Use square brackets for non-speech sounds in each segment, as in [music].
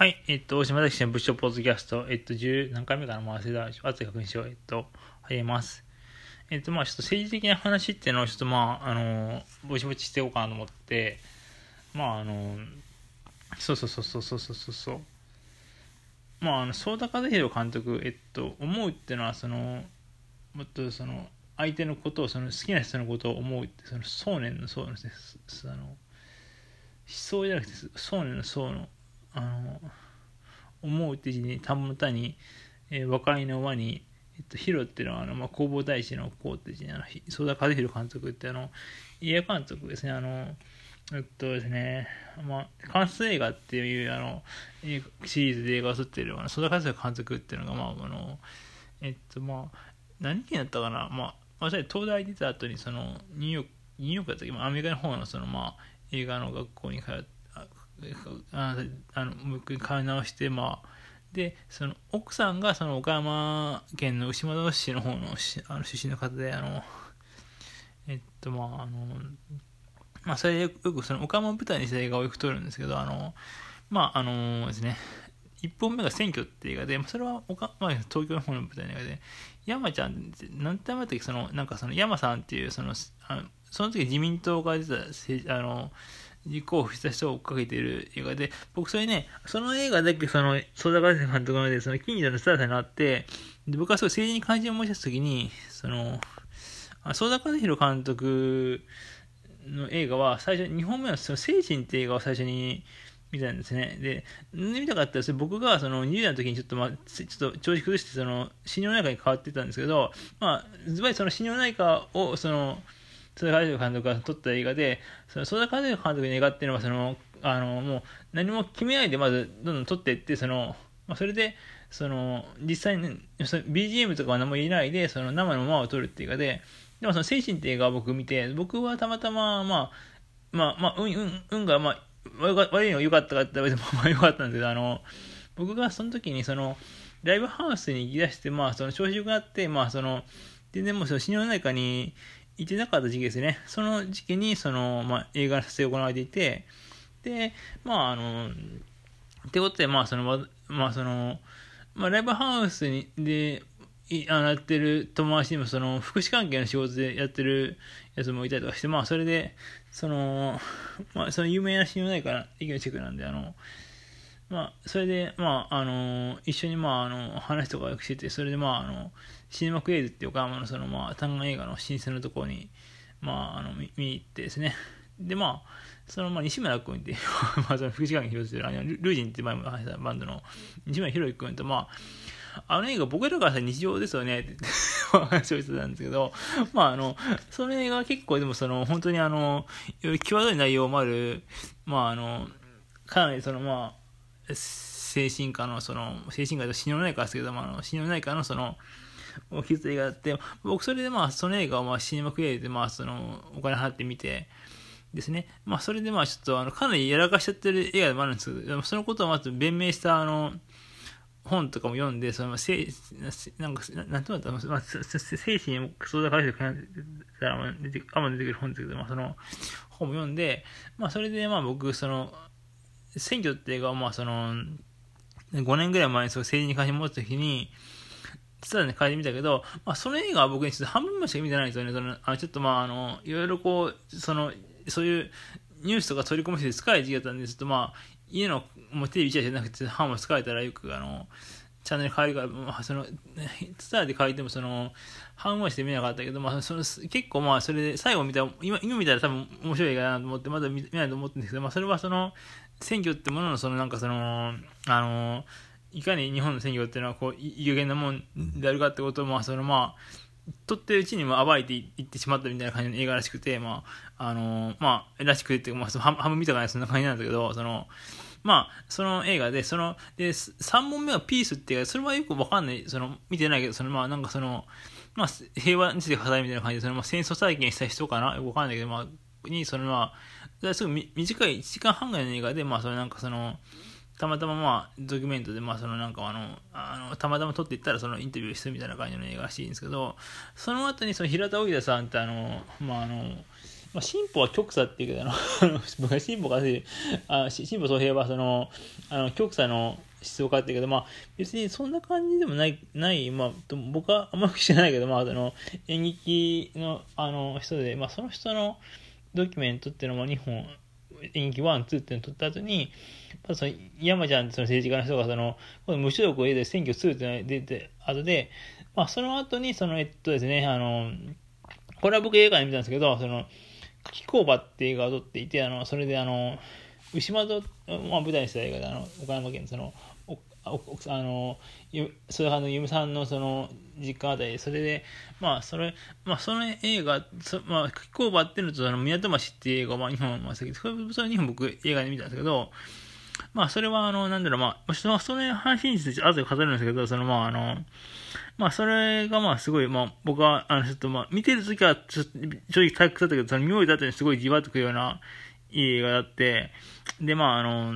はい、えっと、大島崎の部長ポッドキャスト、えっと、10何回目かな、まあ、忘れた、後で確認しよう、えっと、入ります。えっと、まあ、ちょっと政治的な話っていうのを、ちょっとまあ、あの、ぼちぼちしていこうかなと思って、まあ、あの、そうそうそうそうそうそうそう。まあ、あの、相田和弘監督、えっと、思うっていうのは、その、もっとその、相手のことを、その好きな人のことを思うって、その、想念の想ですね、あの、思想じゃなくて、想念の想の、あの思うって字に田んぼの田に、えー、和解の輪に、えっと、ヒロっていうのはあの、まあ、弘法大師のこうって字にあの曽田和弘監督ってあの家監督ですね。あのえっとですね、まあ、関数映画っていうあのシリーズで映画を撮ってる曽田和弘監督っていうのが、まあ、あのえっとまあ何期だったかな、まあ、私東大出た後にそのニューヨークニューヨークだったっけ、アメリカの方のその、まあ、映画の学校に通ってああのもう一回買い直してまあでその奥さんがその岡山県の牛窓市の方のあの出身の方であのえっとまああのまあそれでよくその岡山舞台にした映画をよく撮るんですけどあのまああのですね1本目が選挙って映画で、それは岡、まあ、東京の方の舞台の映画で、山ちゃんって、なんて前だっけ、その、なんかその山さんっていう、その、あのその時自民党が出た、あの、立候補した人を追っかけている映画で、僕それね、その映画だけその、曽田和監督ので、その近所のスターさんになって、で僕はすごい政治に関心を持ち出すときに、その、曽田和弘監督の映画は、最初、2本目はその精神って映画を最初に見たんですね。で、見たかったら、それ僕がその20代の時にちょっと、まあ、ちょっと調子崩して、その、心療内科に変わってたんですけど、まあ、ずばりその心療内科を、その、曽田和弘監督が撮った映画で、その曽田和弘監督に願ってるのは、その、あの、もう何も決めないでまずどんどん撮っていって、その、まあ、それで、その、実際に、BGM とかは何も言えないで、その生のままを撮るっていう映画で、でもその精神って映画を僕見て、僕はたまたま、まあ、まあ、まあ、運、運、運が、まあ、悪いのが良かったかって言われても、まあ良かったんですけど、あの、僕がその時に、その、ライブハウスに行き出して、まあ、その調子良くなって、まあ、その、全然もうその心療内科に行ってなかった時期ですね。その時期に、その、まあ、映画の撮影が行われていて、で、まあ、あの、ってことで、まあ、その、まあ、その、まあ、ライブハウスに、で、あのやってる友達にもその福祉関係の仕事でやってるやつもいたりとかして、まあそれで、その、まあその有名な信用ないから、意見チェックなんで、あの、まあそれで、まああの、一緒にまああの、話とかよくしてて、それでまああの、シネマクエイズっていう岡山のそのまあ単眼映画の新鮮なところに、まああの、見に行ってですね、でまあ、そのまあ西村君って、[laughs] まあその福祉関係広瀬てる、あのルージンって前も話したバンドの西村宏君とまあ、あの映画僕らからしたら日常ですよねって [laughs] 話をしてたんですけど、まああの、その映画は結構でもその本当にあの、際どい内容もある、まああの、かなりそのまあ、精神科のその、精神科と心療内科ですけども、あの、心療内科のその、[laughs] 大きい映画あって、僕それでまあその映画をまあシネマクリエイでまあそのお金払ってみて、ですね。まあそれでまあちょっとあのかなりやらかしちゃってる映画でもあるんですけど、そのことをまず弁明したあの、本とかも読んで、その、せなんか、なんとかまあ、精神を相談からしたら、あんま出てくる本ですけど、まあ、その、本も読んで、まあ、それで、まあ、僕、その、選挙って映画を、まあ、その、5年ぐらい前にそう政治に関心を持った時に、実はね、書いてみたけど、まあ、その映画は僕にちょっと半分ましか見てないんですよね。そのあちょっとまあ、あの、いろいろこう、その、そういうニュースとか取り込むして使い時期だったんで、ちょっとまあ、家のもうテレビじゃなくて、版を使えたらよく、あの、チャンネル変えるから、まあ、その、ツターで書いても、その、半話して見なかったけど、まあ、その、結構まあ、それで、最後見た今、今見たら多分面白いかなと思って、まだ見ないと思ってるんですけど、まあ、それはその、選挙ってものの、その、なんかその、あの、いかに日本の選挙っていうのは、こう、有限なもんであるかってことを、まあ、その、まあ、撮ってるうちにも暴いていってしまったみたいな感じの映画らしくて、まあ、あのまあ、らしくてっていうか、まあ、半分見たからそんな感じなんだけど、その、まあ、その映画で、その、で、3本目はピースっていうそれはよくわかんない、その、見てないけど、その、まあ、なんかその、まあ、平和について語るみたいな感じで、その、まあ、戦争体験した人かな？よくわかんないけど、まあ、に、その、まあ、すごい短い1時間半ぐらいの映画で、まあ、その、なんかその、たまたままあ、ドキュメントで、まあ、そのなんかあの、あの、たまたま撮っていったら、そのインタビューするみたいな感じの映画らしいんですけど、その後にその平田荻田さんってあの、まああの、まあ、進歩は極左っていうけど、あの、[laughs] 僕は進歩かせあ進歩総平はその、あの、極左の思想家っていうけど、まあ、別にそんな感じでもない、ない、まあ、僕はあんまり知らないけど、まあ、あの、演劇の、あの、人で、まあ、その人のドキュメントっていうのも2本、演劇1、2っていうのを撮った後に、まあ、その山ちゃんその政治家の人がその、無所属を得て選挙2っていうのが出て、後で、まあ、その後に、その、えっとですね、あの、これは僕映画で見たんですけど、その、キ工場って映画を撮っていて、あの、それであの、牛窓、まあ、舞台にした映画で、あの、岡山県その、あの、それあの、ゆむさんのその、実家あたり、それで、まあ、それ、まあ、その映画、そまあ、キ工場っていうのと、あの、宮戸橋っていう映画は、日本、まあ、それ、それ2本僕映画で見たんですけど、まあ、それは、あの、なんだろう、まあ、その話について後で語るんですけど、その、まあ、あの、まあ、それが、まあ、すごい、まあ、僕は、あの、ちょっと、まあ、見てるときは、ちょっと、正直退屈だったけど、その、妙だったにすごいじわっとくるような、いい映画だって、で、まあ、あの、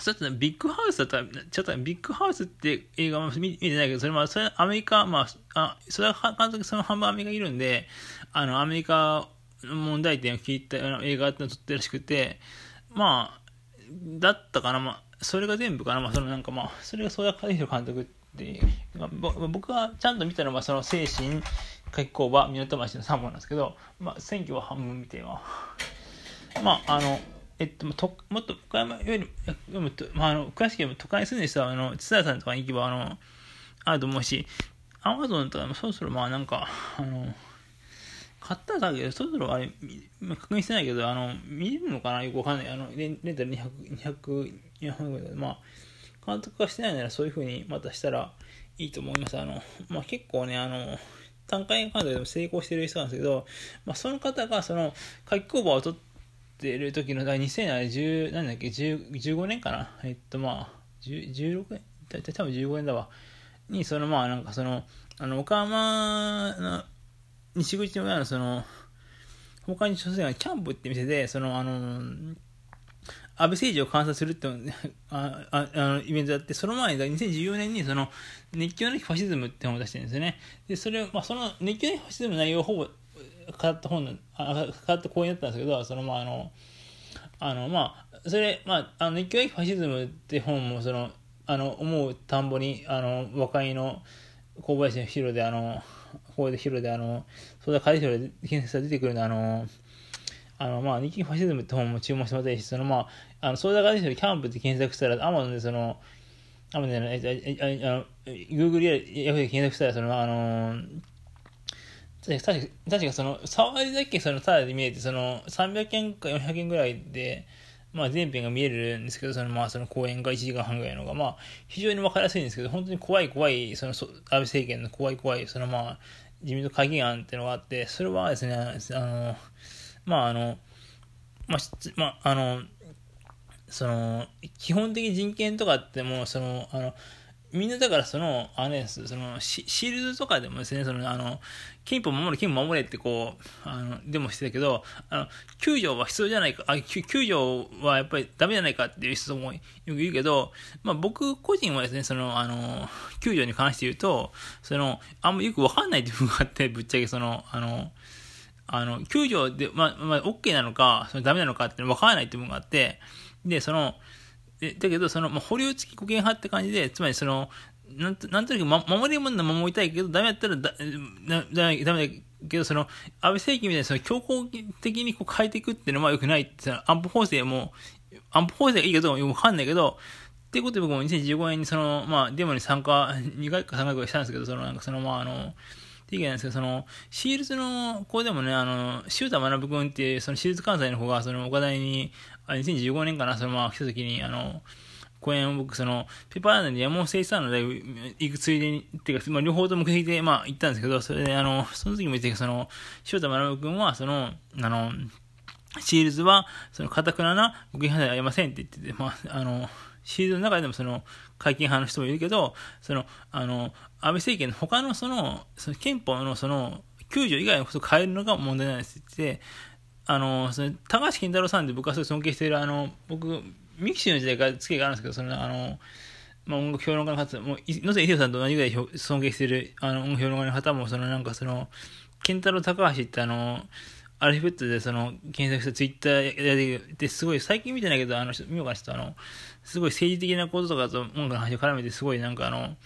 ちょっと、ビッグハウスだったら、ちょっとビッグハウスって映画も見見てないけど、それも、それアメリカ、まあ、あ、それは監督その半分アメリカいるんで、あの、アメリカ問題点を聞いた映画ってのを撮ってるらしくて、まあ、だったかな、まあ、それが全部かな、まあ、そのなんかまあ、それが曽田和弘監督っていう、まあ、僕がちゃんと見たのは、その精神、書き工場、港町の3本なんですけど、まあ、選挙は半分見ては、まあ、あの、えっと、もっと岡山よりも、まあ、あの詳しく都会に住んでる人は、あの、津田さんとかに行けば、あの、あると思うし、アマゾンとかもそろそろまあなんか、あの、買ったんだけど、そろそろあれ、確認してないけど、あの、見れるのかな？よくわかんない。あの、レンレンタル200、200、200ぐらいまあ、監督がしてないならそういう風にまたしたらいいと思います。あの、まあ結構ね、あの、単価監督でも成功してる人なんですけど、まあその方がその、書き工場を取ってる時の、2010、なんだっけ、15年かな？えっとまあ、16年、大体多分15年だわ。に、そのまあなんかその、あの、岡山の西口の裏のその、他に所詮はキャンプって店で、その、あの、安倍政治を観察するってあああのイベントやって、その前に2014年にその熱狂のファシズムって本を出してるんですよね。で、それ、まあ、その熱狂のファシズムの内容をほぼ変わった本の、あ変わった講演だったんですけど、そのまああの、あの、まあ、それ、まあ、あの熱狂のファシズムって本も、その、あの、思う田んぼに、あの、和解の小林の広で、あの、ここで広で、あの、そうだ、海外で検索出てくるのあの、あの、まあ、日記ファシズムって本も注目してもらったし、その、まあ、あの、ソーダガディキャンプって検索したら、アマゾンでその、アマゾンで、あの、Google やヤフーで検索したら、その、あの、確か、確かその、触りだけその、ただで見えて、その、300円か400円ぐらいで、まあ、全編が見えるんですけど、その、まあ、その公演が1時間半ぐらいのが、まあ、非常にわかりやすいんですけど、本当に怖い怖い、その、安倍政権の怖い怖い、その、まあ、自民党会議案っていうのがあって、それはですね、あの、まあ、あの、まあ、まあ、あの、その、基本的人権とかってもう、その、あの、みんなだからその、あれです、そのシ、シールドとかでもですね、その、あの、憲法守れ、憲法守れってこう、あの、でもしてたけど、あの、救助は必要じゃないか、あ、救助はやっぱりダメじゃないかっていう人もよく言うけど、まあ僕個人はですね、その、あの、救助に関して言うと、その、あんまよくわかんないっていう部分があって、ぶっちゃけその、あの、あの、救助で、まあ、まあ、OK なのか、そのダメなのかってわからないっていう部分があって、で、その、でだけど、その、まあ、保留付き固形派って感じで、つまりその、なんとなんとなく、ま、守りもんな守りたいけど、ダメだったらだ、だ、ダメだけど、その、安倍政権みたいにその強硬的にこう変えていくっていうのは良くないって、安保法制も、安保法制がいいかどうかわかんないけど、っていうことで僕も2015年にその、まあ、デモに参加、2回か3回ぐらいしたんですけど、その、なんかその、まあ、あの、っていけなんですけど、その、シールズの子でもね、あの、塩田学君っていう、そのシールズ関西の方が、その、岡大に、2015年かな、そのまま来た時に、あの、公演を僕、その、ペパーランドに山本誠一さんのライブ行くついでに、っていうか、まあ、両方とも目的で、まあ、行ったんですけど、それで、あの、その時も言って、その、塩田学君は、その、あの、シールズは、その、かたくなな、ご批判ではありませんって言ってて、まあ、あの、シールズの中でもその、会見派の人もいるけど、その、あの、安倍政権の他のその、その憲法のその、救助以外のことを変えるのが問題なんですって。言って、あの、その高橋健太郎さんって僕はすごい尊敬している、あの、僕、ミキシーの時代から付けがあるんですけど、その、あの、まあ、音楽評論家の方、もう、野瀬秀夫さんと同じぐらい尊敬してる、あの、音楽評論家の方も、その、なんかその、健太郎高橋ってあの、アルファベットでその検索してツイッターやで、で、すごい最近見てないけど、あの、見ようかな、ちょっとあの、すごい政治的なこととかと音楽の話を絡めて、すごいなんかあの、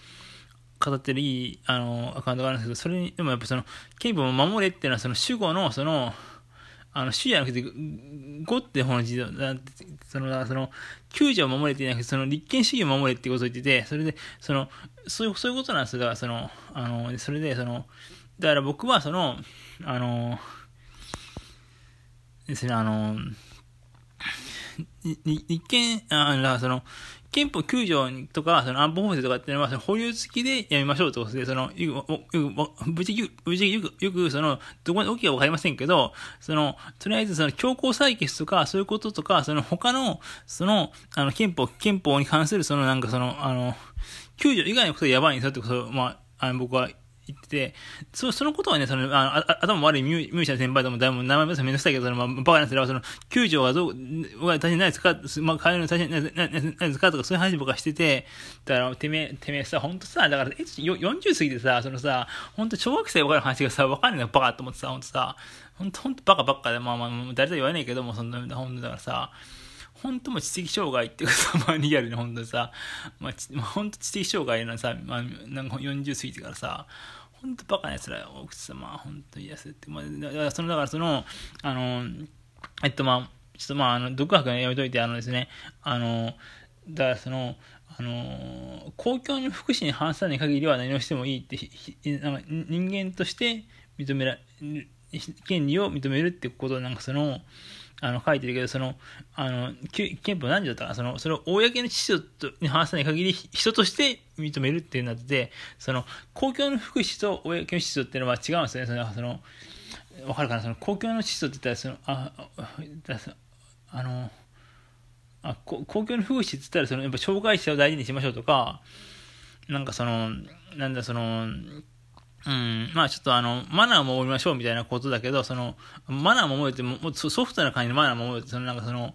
語ってるいい、あの、アカウントがあるんですけど、それに、でもやっぱその、憲法を守れっていうのは、その主語の、その、あの、主じゃなくて、語って方の字だ、その、その、救助を守れってじゃなくて、その、立憲主義を守れってことを言ってて、それで、その、そういう、そういうことなんですよ。だから、その、あの、それで、その、だから僕は、その、あの、ですね、あの、立憲、あ、だからその、憲法9条とか、その安保法制とかっていうのは、その保有付きでやめましょうってことで、その、よく、ぶちぶちよく、よく、その、どこに起きかわかりませんけど、その、とりあえずその強行採決とか、そういうこととか、その他の、その、あの、憲法、憲法に関する、そのなんかその、あの、9条以外のことがやばいんですよってこと、まあ、あの、僕は言ってて、そそのことはね、その、ああ頭悪いミュージシャン先輩とも、だいぶ名前もめんどくさいけど、その、まあ、バカなやつらは、その、救助はどう、は大変ないですか？まあ、帰るの大変ないですか？とか、そういう話僕はしてて、だから、てめえ、てめえさ、ほんとさ、だから、え、40過ぎてさ、そのさ、ほんと小学生分かる話がさ、わかんないのバカと思ってさ、ほんとさ、ほんと、ほんとバカばっかで、まあまあ、誰とは言わないけども、そんな、ほんとだからさ、本当も知的障害っていうかさ、[laughs] まあリアルに本当にさ、まあ、本当知的障害のさ、まあ、なんか40過ぎてからさ、本当バカな奴ら多くてさ、まあ本当嫌すって、まあ、その、だからその、あの、えっとまあ、ちょっとまあ、あの、独学やめといて、あのですね、あの、だからその、あの、公共の福祉に反さない限りは何をしてもいいって、人間として認めら、権利を認めるってことなんかその、あの、書いてるけど、その、あの、憲法何時だったかその、それを公の秩序に反さない限り、人として認めるっていうなってて、その、公共の福祉と公の秩序っていうのは違うんですよね。その、その、わかるかな？その、公共の秩序って言ったら、その、あ、あの、あ公共の福祉って言ったら、その、やっぱ障害者を大事にしましょうとか、なんかその、なんだ、その、うん、まあちょっとあの、マナーを守りましょうみたいなことだけど、その、マナーを守るっても、もソフトな感じのマナーを守るって、そのなんかその、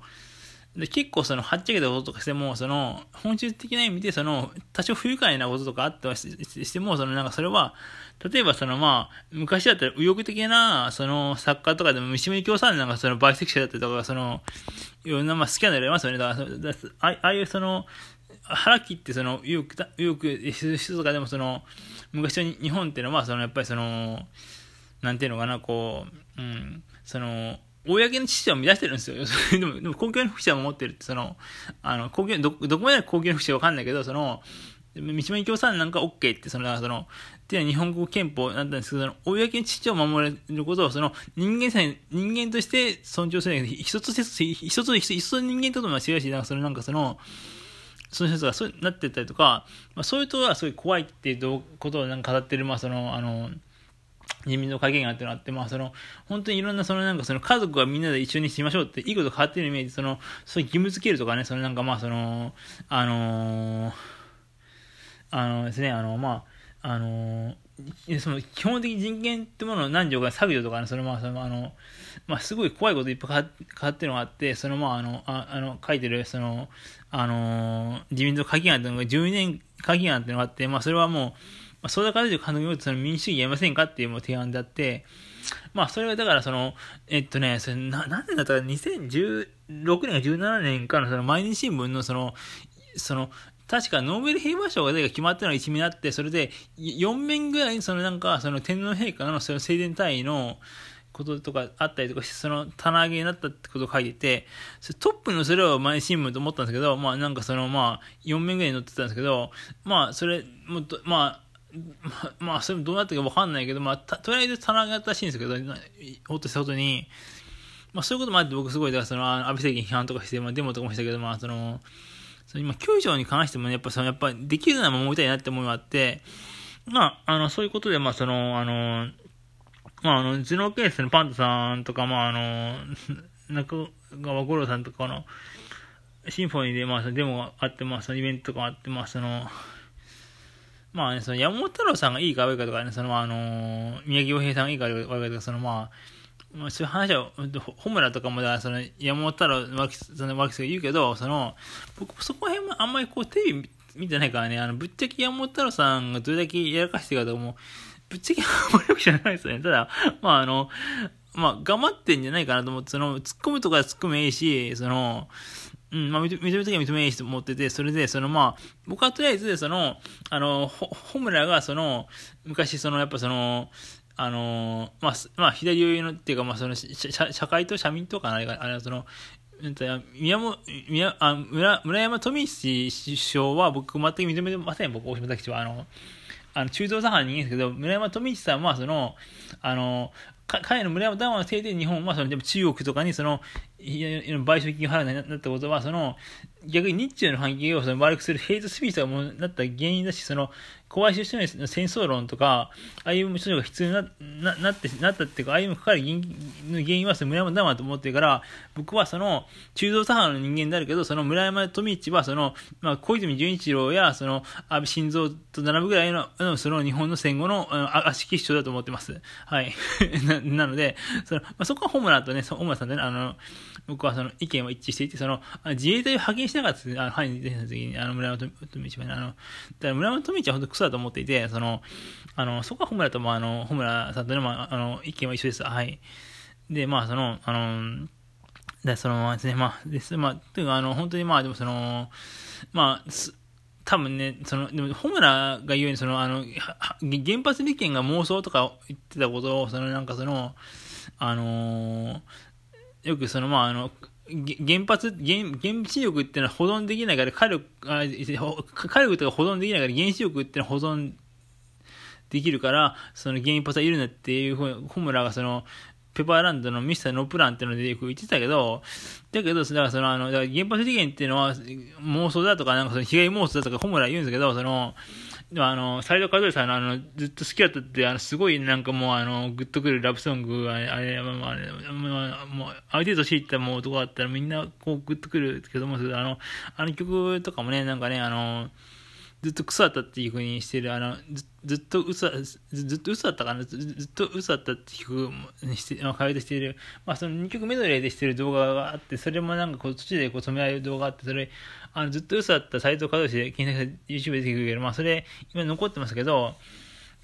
で結構その、はっちゃけたこととかしても、その、本質的な意味で、その、多少不愉快なこととかあってはしても、そのなんかそれは、例えばそのまあ、昔だったら右翼的な、その、作家とかでも、三島由紀夫さんなんかその、バイセクシャだったりとか、その、いろんなまあ、スキャンダルありますよね。だから、ああいうその、腹切ってその、よく、よく、人とかでもその、昔の日本っていうのは、その、やっぱりその、なんていうのかな、こう、うん、その、公の秩序を乱してるんですよ。[laughs] でも、でも公共の福祉を守ってるって、その、あの、公共、ど、どこまで公共の福祉はわかんないけど、その、三島由紀夫さんなんか OK って、その、その、っていうのは日本国憲法なんですけど、その、公の秩序を守れることを、その、人間さえ、人間として尊重するんだけど、人として、人と、人と人間ととも違うし、なんかその、なんかその、その人がそうなってたりとか、まあ、そういうとはすごい怖いっていうことをなんか語ってる、まあ、その、あの、人民の会見があってのあって、まあ、その、本当にいろんな、そのなんか、その家族がみんなで一緒にしましょうって、いいこと変わってるイメージ、その、そういう義務付けるとかね、そのなんかまあ、その、あのー、あのですね、あの、まあ、あのー、その基本的人権ってものを何条か削除とかね、そのまあ、そのあの、まあ、すごい怖いこといっぱい変わってるのがあって、そのまあ、あの、ああの、書いてる、その、あのー、自民党会議案っていうのが12年会議案っていうのがあって、まあ、それはもう、まあ、総田和代監督においてその民主主義やりませんかっていうもう提案であって、まあ、それがだからその、えっとね、それな、何年だったか、2016年か17年かのその毎日新聞のその、その、確かノーベル平和賞が決まったのが一面あって、それで4面ぐらいそのなんか、その天皇陛下のその正殿隊の、こととかあったりとかして、その棚上げになったってことを書いてて、トップのそれを毎新聞と思ったんですけど、まあなんかそのまあ4面ぐらいに載ってたんですけど、まあそれ、もっと、まあ、まあ、それもどうなったかわかんないけど、まあ、とりあえず棚上げったらしいんですけど、ほっとしたことに、まあそういうこともあって僕すごい、だからその、安倍政権批判とかして、まあデモとかもしたけど、まあその、その今、9条に関してもね、やっぱその、やっぱできるなら守りたいなって思いがあって、まあ、あの、そういうことで、まあその、あの、まあ、あの、頭脳ケースのパンダさんとか、まあ、あの、[laughs] 中川五郎さんとかの、シンフォニーで、まあ、デモがあって、まあ、そのイベントとかあって、まあ、その、まあね、その山本太郎さんがいいか悪いかとかね、その、あの、宮城洋平さんがいいか悪いかとか、その、まあ、まあ、そういう話は、ホムラとかも、その、山本太郎、脇その脇さんが言うけど、その、僕、そこら辺もあんまりこう、テレビ見てないからね、あの、ぶっちゃけ山本太郎さんがどれだけやらかしてるかとかも、ぶっちゃけあんまり良くじゃないですね。ただ、まああの、まあ、頑張ってんじゃないかなと思って、その、突っ込むとか突っ込めいいし、その、うん、まあ、認めるときは認めいいしと思ってて、それで、その、まあ、僕はとりあえず、その、あの、ホムラが、その、昔、その、やっぱその、あのまあ、まあ、左寄りのっていうか、まあ、その社、会と社民とかあれが、あれはその、宮本宮あ村村山富一首相は僕全く認めてません、僕、大島崎は。あの、あの中東左派の人間ですけど、村山富一さんは、その、あの、彼の村山談話のせいで日本はそのでも中国とかにその賠償金払うようになったことはその逆に日中の関係をその悪くするヘイトスピーチがもなった原因だしその小林義の戦争論とか、ああいう処女が必要になななってなったっていうか、ああいうのかかる原因原因はその村山だなと思ってるから、僕はその中道左派の人間であるけど、その村山富一はその、まあ、小泉純一郎やその安倍晋三と並ぶぐらいのその日本の戦後の悪しき主張だと思ってます。はい。[laughs] ななので、そのまあ、そこはホムラとね、ホムラさんとね、あの、僕はその意見は一致していて、その自衛隊を派遣しなかったあの範囲で出た時に、あの村山富一はね、あの、だから村山富一は本当だと思っていて、その、あの、そこはホムラとも、あの、ホムラさんとね、まあ、あの、意見は一緒です。はい。で、まあ、その、あの、で、そのままですね、まあ、です、まあ、というか、あの、本当にまあ、でもその、まあ、多分ね、その、でも、ホムラが言うように、その、あの、原発利権が妄想とか言ってたことを、その、なんかその、あのー、よくその、まあ、あの、原発、原、原子力ってのは保存できないから、火力、あ火力とか保存できないから、原子力ってのは保存できるから、その原発はいるなっていうふうに、ホムラがその、ペパーランドのミスターノープランっていうのでよく言ってたけど、だけど、だからその、あの、原発事件っていうのは妄想だとか、なんかその被害妄想だとか、ホムラ言うんですけど、その、あの、斎藤和義さんのあの、ずっと好きだったって、あの、すごいなんかもうあの、グッとくるラブソング、あれ、あれ、まあ、れあ、もう、ある程度知ったもう男だったらみんなこうグッとくるけども、あの、あの曲とかもね、なんかね、あの、ずっとクソだったっていうふうにしてる、あの、ずずっと嘘、ずっと嘘だったかな？ずずっと嘘だったっていう曲にして、まあ、会話している、まあその2曲メドレーでしてる動画があって、それもなんかこう途中でこう止められる動画があって、それ、あの、ずっと嘘だった斎藤和義で検索して YouTube で出てくるけど、まあそれ、今残ってますけど、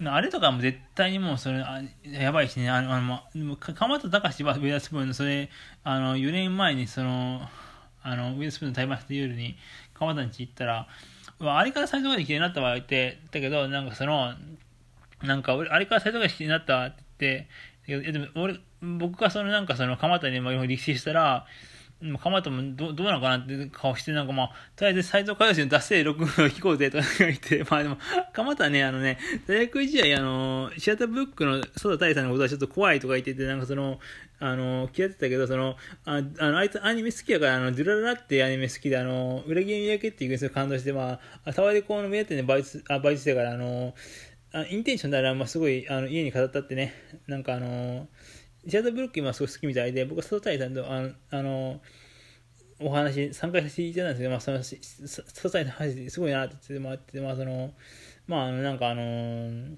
あれとかも絶対にもうそれ、あやばいしね、あの、あの、鎌田隆はウェアスプーンの、それ、あの、4年前にその、あの、ウェアスプーンの対マスで夜に鎌田に行ったら、まああれから斎藤がきれいになった場合って、だけど、なんかその、なんか、あれから斎藤がきれいになったって言って、でも俺、僕がそのなんかその蒲田に力士したら、蒲田もどどうなのかなって顔して、なんかまあ、とりあえず斎藤和義の脱線録音を聞こうぜとか言って、[laughs] まあでも、蒲田ね、あのね、大学時代、あの、シアターブックの曽田大さんのことはちょっと怖いとか言ってて、なんかその、あの、嫌ってたけど、その、ああの、あいつアニメ好きやから、あの、ドゥラララってアニメ好きで、あの、裏切り三宅っていうすごい感動して、まあ、タワレコの目当てでバイト、あ、バイトしてから、あの、あインテンションなら、まあ、すごい、あの、家に飾ったってね、なんかあの、シアターブルック今すごい好きみたいで、僕は佐藤大さんと、あの、あのお話、参加させていただいたんですけど、まあ、その、佐藤大さんの話、すごいなって言ってもらって、まあ、その、まあ、あの、なんかあの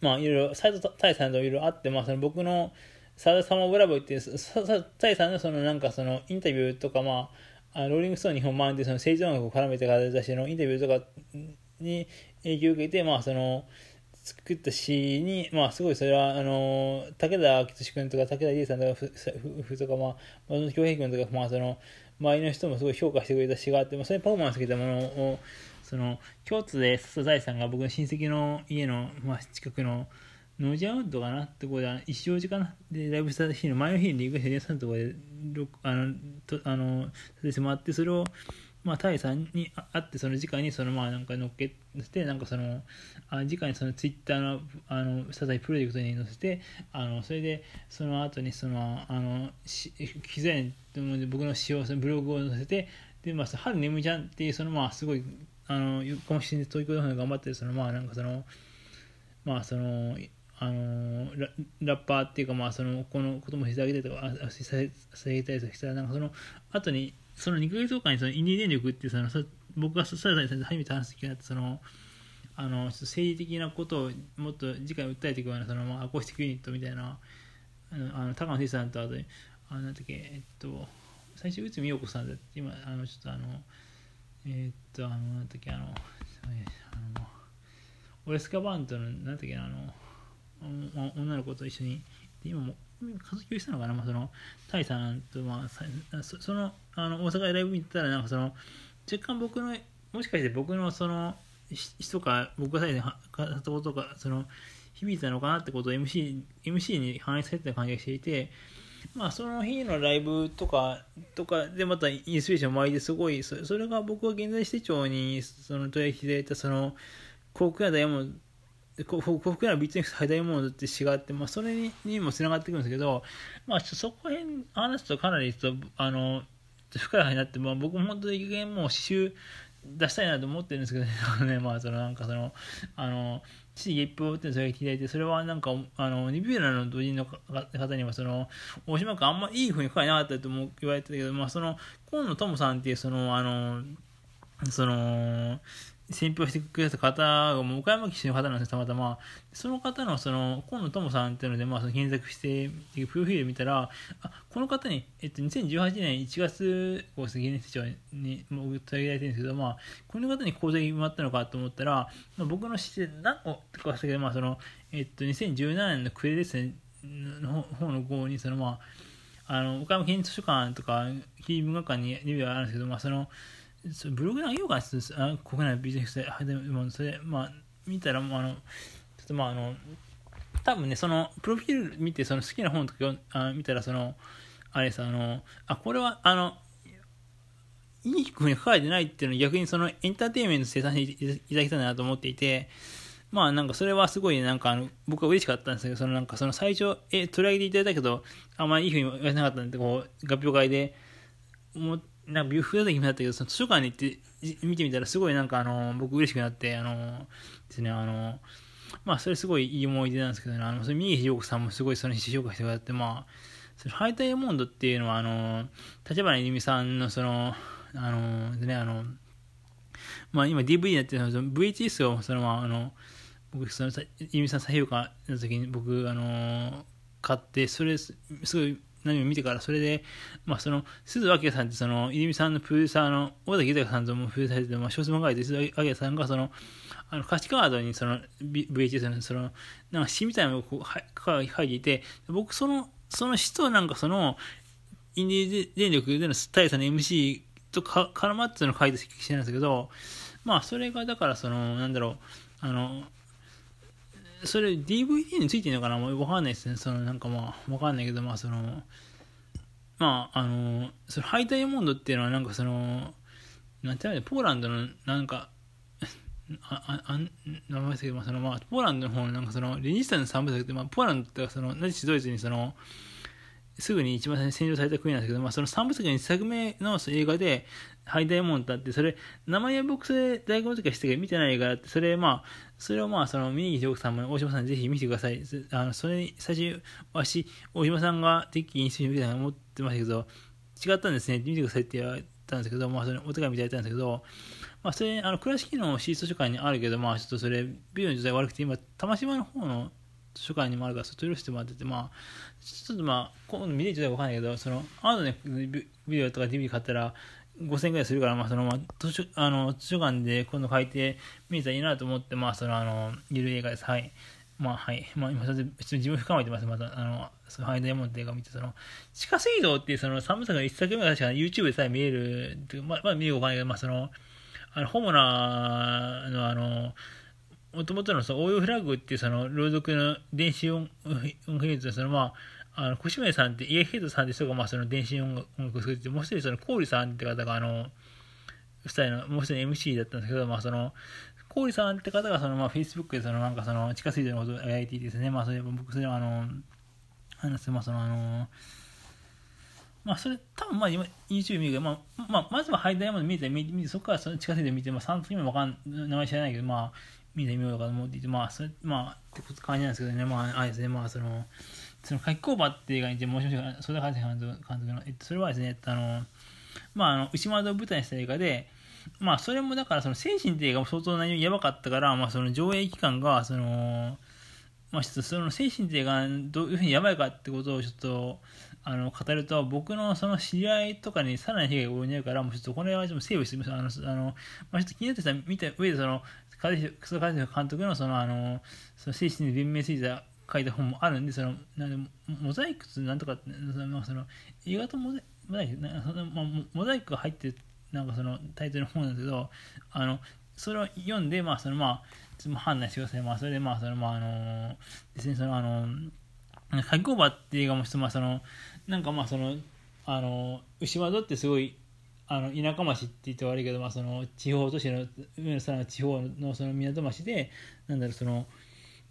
まあ、いろいろ、斎藤大さんといろいろあって、まあ、その僕の、サダサマブラボーっていう、タイさんのそのなんかそのインタビューとか、まあ、ローリングストーン日本版でその政治音楽を絡めて形のインタビューとかに影響を受けて、まあその、作った詩に、まあすごいそれは、あの、武田敦君とか武田理恵さんとか夫婦とか、まあ、松本京平君とか、まあその、周りの人もすごい評価してくれた詩があって、まあ、そういうパフォーマンス受けたものを、その、京都で笹財さんが僕の親戚の家の、まあ、近くの、ノージャウッドかなってこで、一生時かなで、ライブした日の前の日にリクエストでさんとこで、あの、とあの、させてもらって、それを、まあ、タイさんに会って、その時間に、その、まあ、なんか乗っけて、なんかその、あ時間にそのツイッターの、あの、サザイプロジェクトに載せて、あの、それで、その後に、その、あの、し機材に、僕の使用、そのブログを載せて、で、まあ、春眠ちゃんっていう、その、まあ、すごい、あの、このシーンで東京で頑張ってる、その、まあ、なんかその、まあ、その、あのララッパーっていうかまあそのこのこともしてあげたりとかしてあげたりとかしたらなんかその後にその2ヶ月後かにそのインディ電力っていうその僕がサラダに初めて話す機会があってそのあの政治的なことをもっと次回訴えていくようなその、まあ、アコースティックユニットみたいなあのあの高野哲さんとあとあなんだっけえっと最初内海陽子さんだって今あのちょっとあのえっとあのなんだっけあのあのオレスカバントのなんだっけあの女の子と一緒に。今も活休したのかな、まあ、その、タイさんと、まあ、その、あの、大阪でライブ見てたら、なんかその、若干僕の、もしかして僕のその、人か、僕が最初に語ったことが、その、響いたのかなってことを MC, MC に反映されてた感じがしていて、まあ、その日のライブとか、とかでまたインスピレーションを巻いてすごい、それが僕は現在市長に、その取り引きでいた、その、航空やダイヤモンド、幸福なビーチネクスハイダイヤモンドって詩があって、まあ、それににもつながってくるんですけど、まあ、そこへん話すとかなりと、あの、深い話になって、まあ、僕も本当に一見もう刺繍出したいなと思ってるんですけどね、[laughs] まあ、そのなんかその、あの、地域一歩ってそれが聞いてそれはなんか、あの、ニビューラの同人の方には、その、大島君あんまいい風に書かなかったとも言われてたけど、まあ、その、河野智さんっていう、その、あの、その、選評してくれた方が、もう岡山騎士の方なんですたまたま。その方の、その、河野智さんっていうので、まあ、その検索して、プロフィール見たら、あ、この方に、えっと、2018年1月、こう、現年長に、もう、取り上げられてるんですけど、まあ、この方に講座にもらったのかと思ったら、まあ、僕の知って何個とかしたけど、まあ、その、えっと、2017年の暮れですね、の方の号に、その、まあ、あの、岡山県図書館とか、非文学館にレビューがあるんですけど、まあ、その、ブログであげようかな国内ビジネスで、でもそれ、まあ、見たら、もうあの、ちょっとまあ、あの、多分ね、その、プロフィール見て、その好きな本とかあ見たら、その、あれさ、あの、あ、これは、あの、いい風に書かれてないっていうのは逆にそのエンターテインメント生産していただきたいなと思っていて、まあなんかそれはすごいなんかあの僕は嬉しかったんですけど、そのなんかその最初、え、取り上げていただいたけど、あんまりいい風に言われなかったんで、こう、合評会で、もなんかビューフだった気だったけど、その図書館に行って見てみたらすごいなんかあの、僕嬉しくなって、あの、ですね、あの、まあそれすごいいい思い出なんですけどね、あの、それ三重ひよこさんもすごいその評価してくださって、まあ、そのハイタイヤモンドっていうのはあの、立花由美さんのその、あの、でね、あの、まあ今 DVD になってるの VHS をそのまああの、僕その由美さん再評価の時に僕あの買ってそれすごい何を見てから、それで、まあ、その、鈴明さんって、その、泉さんのプロデューサーの、小崎豊さんともプロデューサーされて、まあ、小説漫画で、鈴明さんが、その、あの、歌詞カードに、その、VHS の、その、なんか詩みたいなのをこう、書いていて、僕、その、その詩と、なんかその、インディ電力での大佐の MC とか絡まっての書いた詩なんですけど、まあ、それが、だから、その、なんだろう、あの、それ DVD についてるのかなもうわかんないですね。そのなんかまあ、わかんないけど、まあその、まあ、あの、そのハイダイヤモンドっていうのはなんかその、なんていうのポーランドのなんか、あ、あ、名前ですけど、まあそのまあ、ポーランドの方のなんかその、レジスタンス3部作って、まあ、ポーランドってその、ナチスドイツにその、すぐに一番最初に占領された国なんですけど、まあ、その3部作の1作目の映画で、ハイダイモンドあって、それ、名前は僕それ大学の時はしてけど見てない映画あって、それまあ、それをまあ、その、峯岸ジョークさんも大島さんぜひ見てください。あの、それに、最初、わし、大島さんが適宜印象に見たいと思ってましたけど、違ったんですね。見てくださいって言われたんですけど、まあ、それ、お手紙いただいたんですけど、まあ、それ、あの、倉敷のシート書館にあるけど、まあ、ちょっとそれ、ビデオの状態悪くて、今、玉島の方の図書館にもあるから、そっちをしてもらってて、まあ、ちょっとまあ、今度見れちゃうかわかんないけど、その、あとね、ビデオとか DVD 買ったら、5000円ぐらいするから、まあ、その、まあ、図書、あの、図書館で今度書いて見れたらいいなと思って、まあ、その、あの、ゆる映画です。はい。まあ、はい。まあ、今、それで、自分深めてます。また、あの、その、ハイダイヤモンド映画を見て、その、地下水道っていう、その、寒さが一作目が確か YouTube でさえ見える、まあ、まあ、見るかわかんないけど、まあ、その、あの、ホモナの、あの、もともとのその応用フラッグっていうその朗読の電子音音楽術そのまああの小島さんってイエヘッドさんって人がまあその電子音楽を作っててもう一人そのコーリさんって方があの二人のもう一人 MC だったんですけどまあそのコーリさんって方がそのまあ Facebook でそのなんかその地下水道のことを描いていてですねまあそれ僕それはあの話すまあそのあのまあ、それ、多分まあ今、YouTube 見るけど、まあ、まあ、まずはハイダイヤモンド見て、見て、そこからその地下水道見て、まあ、3月目わかん、名前知らないけど、まあ、見てみようかと思っていて、まあ、それ、まあ、って感じなんですけどね、まあ、あれですね、まあ、その、その、書き工場っていう映画にて、もしもし、それ監督監督の、えっと、それはですね、あの、まあ、あの、牛窓を舞台にした映画で、まあ、それもだから、その、精神っていう映画も相当内容やばかったから、まあ、その、上映期間が、その、まあ、ちょっとその精神っていうがどういうふうにやばいかってことをちょっとあの語ると僕のその知り合いとかにさらに被害が及んでるからもうちょっとこれはちょっとセーブしてみます。あのあの、まあ、ちょっと気になってた見た上でその草加監督のそのあのその精神に弁明ついた書いた本もあるんで、その、なんでモザイクなんとかって、まあ、その、意外とモザイク、なそのまあ、モザイクが入ってる、なんかそのタイトルの本なんですけど、あの、それを読んで、まあ、その、まあ、判断してください。まあ、それで、まあ、その、まあ、あの、ですね、その、あの、カギコーバっていう映画も、まあ、その、なんかまあ、その、あの、牛窓ってすごい、あの田舎町って言って悪いけど、まあ、その地方都市の上野さんの地方のその港町でなんだろうその、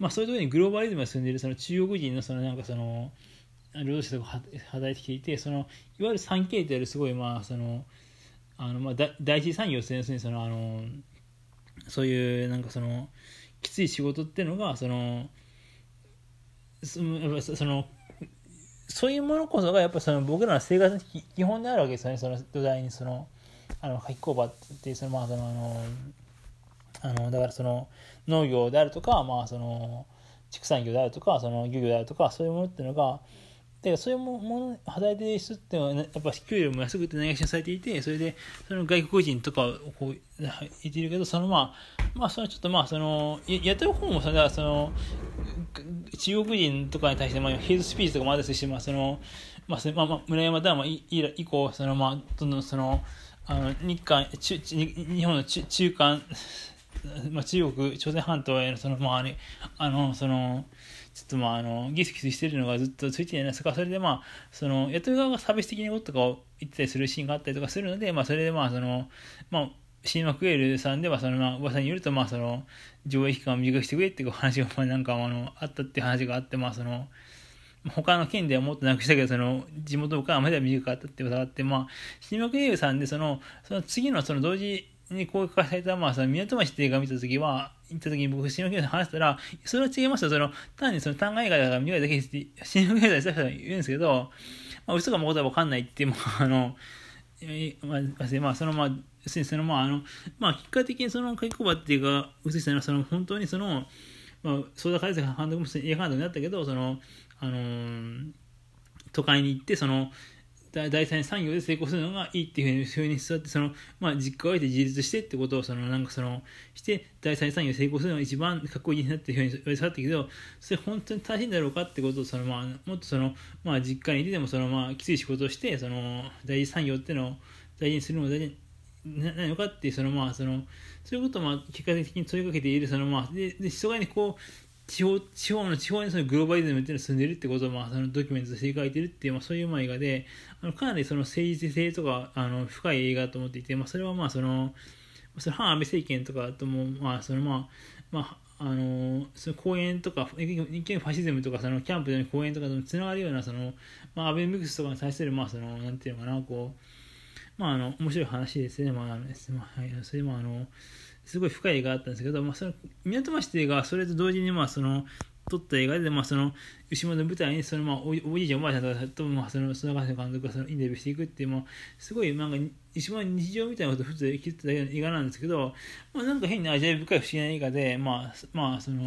まあ、そういうところにグローバリズムが住んでいるその中国人のそのなんかその労働者とか働いてきていてそのいわゆる 3K というすごいまあそのあのまあ第一次産業ですねそのあのそういうなんかそのきつい仕事っていうのがそのそのそういうものこそがやっぱその僕らの生活の基本であるわけですよねその土台にそのあの書き工場ってそのまあそのあのあのだからその農業であるとかまあその畜産業であるとかその漁業であるとかそういうものっていうのがでそういうもの働いてる人っていうのは、やっぱ給料も安くてないがしされていてそれでその外国人とかをこう言っているけどそのまあまあそのちょっとまあそのやってる方もそれはその中国人とかに対してまあヘイトスピーチとかもあるしまあそのまあまあまあ村山ダム以降そのまあどんどんそのあの日韓中日本の中中間まあ、中国朝鮮半島へのそのまあねあのそのちょっとまああのギスギスしてるのがずっとついてるんですかそれでまあその雇い側が差別的なこととかを言ったりするシーンがあったりとかするのでまあそれでまあそのまあシーマクエルさんではそのまあ噂によるとまあその上映期間を短くしてくれっていう話がまあなんかあのあったっていう話があってまあその他の県ではもっとなくしたけど、その、地元からまでは短かったってことがあって、まあ、新幕映画さんで、その、その次のその同時に公開された、まあ、その港町って映画を見たときは、行ったときに僕、新聞記者話したら、それは違いますよ。その、単にその単画映画だから見たいだけですって、新聞記者でした人言うんですけど、まあ、嘘か誠はわかんないって、まあ、あの、まあ、まあ、その、まあ、要するにその、まあ、あの、まあ、結果的にその、書き込ばっていうか、映したのは、その、本当にその、まあ、相田海瀬監督も映画監督になったけど、その、あのー、都会に行って、その、第三産業で成功するのがいいっていうふうに座ってその、まあ、実家を得て自立してってことをそのなんかそのして第三産業で成功するのが一番かっこいいなっていうふうに言われてたけどそれ本当に大変だろうかってことをその、まあ、もっとその、まあ、実家にいてでもその、まあ、きつい仕事をしてその第一産業っていうのを大事にするのが大事ななのかっていうそのまあそのそういうことをまあ結果的に問いかけているそのまあででそこにこう地方地方の地方にそのグローバリズムっていうのが住んでるってことを、まあ、そのドキュメントとして書いてるっていう、まあ、そういう映画であのかなりその政治性とかあの深い映画と思っていて、まあ、それはまあそのその反安倍政権とかとも、まあそのまあまあ、あのその公演とか一見ファシズムとかそのキャンプでの公演とかとつながるようなその、まあ、アベミクスとかに対する、まあ、そのなんていうのかなこう、まあ、あの面白い話ですね、まあまあ、はい、それもあのすごい深い映画あったんですけど、まあ、その港町っていう映画はそれと同時にまあその撮った映画で、まあ、その牛本の舞台にその、まあ、おじいちゃんおばあちゃんとかと、まあ、その砂川監督がそのインタビューしていくっていう、まあ、すごいなんか一番日常みたいなことを普通生きてた映画なんですけど、まあ、なんか変に味わい深い不思議な映画で、まあまあその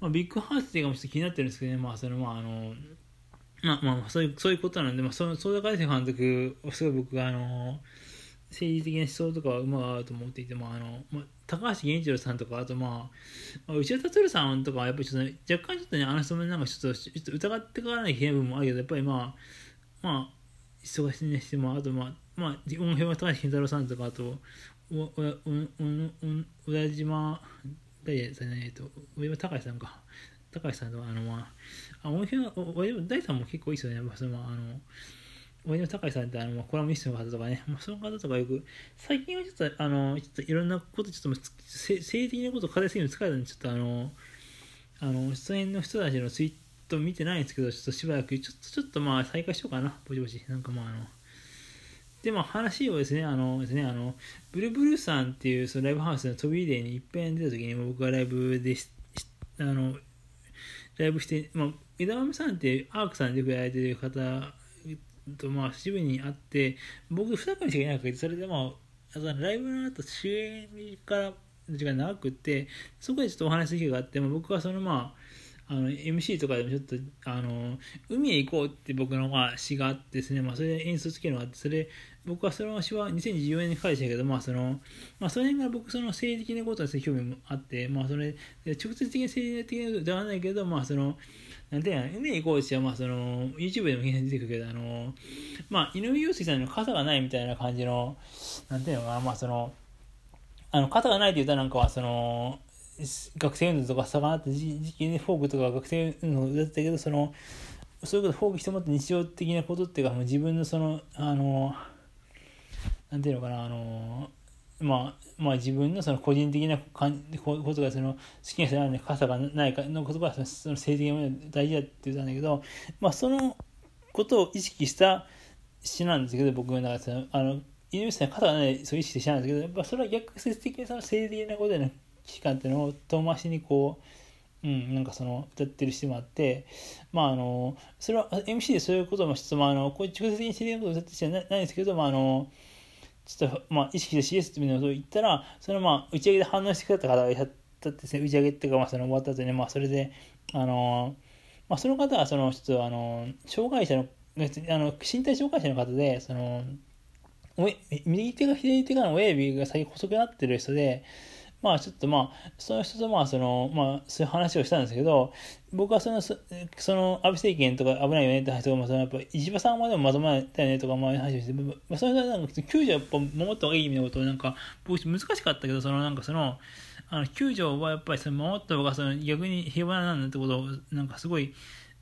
まあ、ビッグハーツっていう映画もちょっと気になってるんですけどね、まあそのまああのまあまあそういうそういうことなんで、まあ、その相田海監督すごい僕があの政治的な思想とかはうまいと思っていて、まああのまあ、高橋源一郎さんとか、あと、まあ、まあ、内田達さんとかはやっぱりちょっと、ね、若干ちょっとね、あの人もなんかちょっとちょっと疑ってからない部分もあるけど、やっぱりまあ、まあ、忙しいにしても、あと、まあ、まあ、音響は高橋健太郎さんとか、あと、小田島、誰ですね、えっと、上は高橋さんか。高橋さんとか、あの、まあ、あ音響、大さんも結構いいですよね、まあ、その、あの、上野隆さんってあの、コラムニストの方とかね、まあ、その方とかよく、最近はちょっと、あの、ちょっといろんなこと、ちょっと、政治的なことを語りすぎるの疲れたんで、ちょっとあの、あの、出演の人たちのツイート見てないんですけど、ちょっとしばらく、ちょっと、ちょっとまあ、再開しようかな、ぼちぼち。なんかまあ、あの、で、まあ、話をですね、あの、ですね、あの、ブルブルさんっていう、そのライブハウスの飛び入れにいっぺん出た時に、僕がライブでし、あの、ライブして、まあ、枝豆さんってアークさんでよくやられてる方とまあ渋に会って僕2組しかいなくてそれでまあライブの後主演から時間長くてそこでちょっとお話する機会があって、まあ、僕はそのまああの MC とかでもちょっとあの海へ行こうって僕のあ詩があってですね、まあ、それで演奏つけるのがあってそれ僕はその詩は2014年に書いてたけど、まあそのまあ、その辺から僕その政治的なことに興味もあって、まあ、それ直接的に政治的なことではないけど、まあそのなんていうの、海に行こうとは、まあ、その、YouTube でも出てくるけど、あの、まあ、井上陽水さんの傘がないみたいな感じの、なんていうのかな、まあ、その、あの、肩がないって言ったらなんかは、その、学生運動とか盛んなった時期にフォークとか学生運動だったけど、その、そういうことフォークしてもって日常的なことっていうか、もう自分のその、あの、なんていうのかな、あの、まあ、まあ自分のその個人的なことがその好きな人なので傘がないかのことがその政治的な大事だって言ったんだけど、まあ、そのことを意識した詩なんですけど僕の中であの井上さん肩がないそう意識してなんですけどやっぱそれは逆説的にその政治的なことへの危機感っていうのを遠回しにこう、うん、なんかその歌ってる人もあってまああのそれは MC でそういうこともちょっとまあのこう直接的に政治的なことを歌ってる人じゃないんですけどまああのちょっと、まあ、意識して CS っていうのを言ったら、そのまあ、打ち上げで反応してくれた方がいらっしゃったですね、打ち上げっていうか、まあ、その終わった後に、まあ、それで、あのまあ、その方は、その、ちょっと、あの障害者の、別にあの身体障害者の方で、その、右手が左手が親指が先細くなってる人で、まあちょっとまあ、その人とまあその、まあそういう話をしたんですけど、僕はその、その安倍政権とか危ないよねって話とかも、そのやっぱ石破さんまでもまとまったよねとか、まあ話をして、まあそれなんか救助やっぱ守った方がいい意味のことをなんか、僕難しかったけど、そのなんかその、あの救助はやっぱりその守った方がその逆に平和なんだってことを、なんかすごい、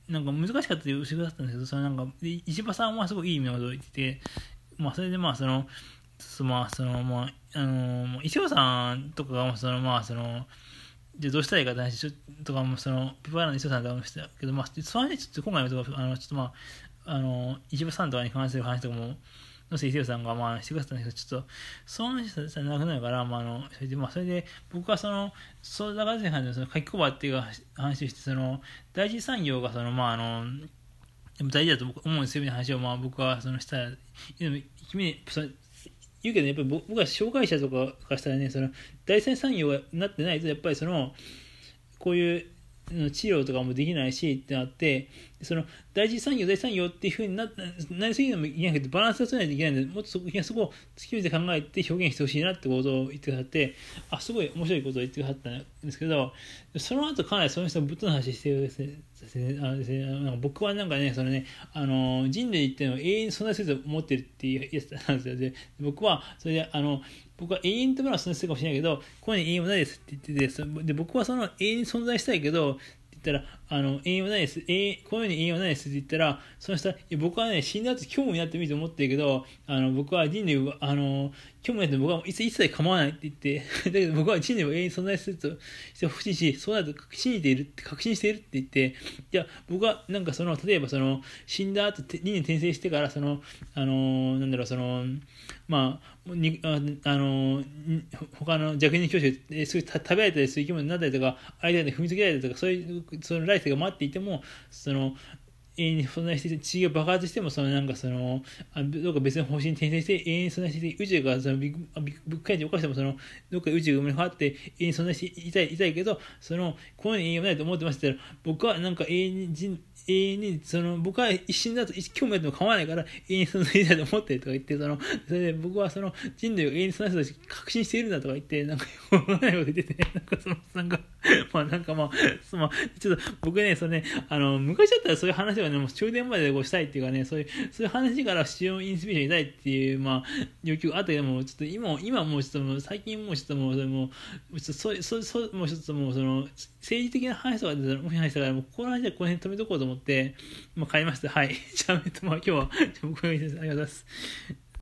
なんか難しかったという後ろだったんですけど、そのなんか、石破さんはすごいいい意味のことを言ってて、まあそれでまあその、まあそのまああの石尾さんとかがそのまあそのじゃどうしたらいいかって話とかもそのピパーラの石尾さんとかもしたけどまあその話ちょっと今回もあのちょっとまああの石破さんとかに関する話とかものせ石尾さんがまあしてくださったんだけどちょっとその話さなくなるからまああのそれでまあそれで僕はその相田和也さんのその書き込ばっていう話をしてその第一産業がそのまああのでも大事だと思うんですよみたいな話をまあ僕はそのしたら君言うけど、やっぱり僕は障害者とかからしたらね、その第三産業がなってないと、やっぱりその、こういう治療とかもできないしってなって、その第一産業、第三業っていうふうにななりすぎるのもいけないけど、バランスを取らないといけないので、もっとそこそこを突き止めて考えて表現してほしいなってことを言ってくださって、あ、すごい面白いことを言ってくださったんですけど、その後かなりその人ぶっとの話してるですね、あですねなんか僕はなんかね、そのね、あの人類っていうのは永遠に存在すると思ってるっていうやつなんですよ。で、僕は、それで、あの、僕は永遠とものは存在するかもしれないけど、ここに永遠はないですって言ってて、で僕はその永遠に存在したいけど、って言ったら、あの、栄養ないです。えこのように栄養ないですって言ったら、その人は、僕はね、死んだ後興味なってもいいと思ってるけど、あの、僕は人類は、あの、興味ないと僕は一切一切構わないって言って、[laughs] だけど僕は人類は永遠に存在するとしてほしいし、そうなると信じているって、確信しているって言って、いや、僕はなんかその、例えばその、死んだ後、人に転生してから、その、あの、なんだろう、その、まあ、にああの他の弱人教師がそういう食べられたりする生き物になったりとか、間で踏みつけられたりとか、そういうその来世が待っていても、その永遠に存在して地球が爆発してもそのなんかそのあどうか別の方針に転生して永遠に存在して宇宙がそのビッグビッグ会を起こしてもそのどっか宇宙が生まれ変わって永遠に存在していたいいたいけどそのこのように永遠はないと思ってましたら僕はなんか永遠に人永遠に、その、僕は一瞬だと興味あっても構わないから、永遠に存在だと思ってるとか言って、その、それで僕はその、人類を永遠に存在すると確信しているんだとか言って、なんか、[laughs] よくないこと言ってて、なんかその、なんか、[laughs] まあなんかまあ、その、ちょっと僕ね、そのね、あの、昔だったらそういう話はね、もう終電までこうしたいっていうかね、そういう、そういう話から使用インスピレーションしたいっていう、まあ、要求があったけども、ちょっと今、今もうちょっともう、最近もうちょっともう、それもう、ちょっとそう、そう、そう、もうちょっともう、その、政治的な話とかで、もし話したから、もうこの話はこの辺止めとこうと思って、まあ、買いました。はい。じゃあ、えっと、まあ、今日は、僕がありがとうございます。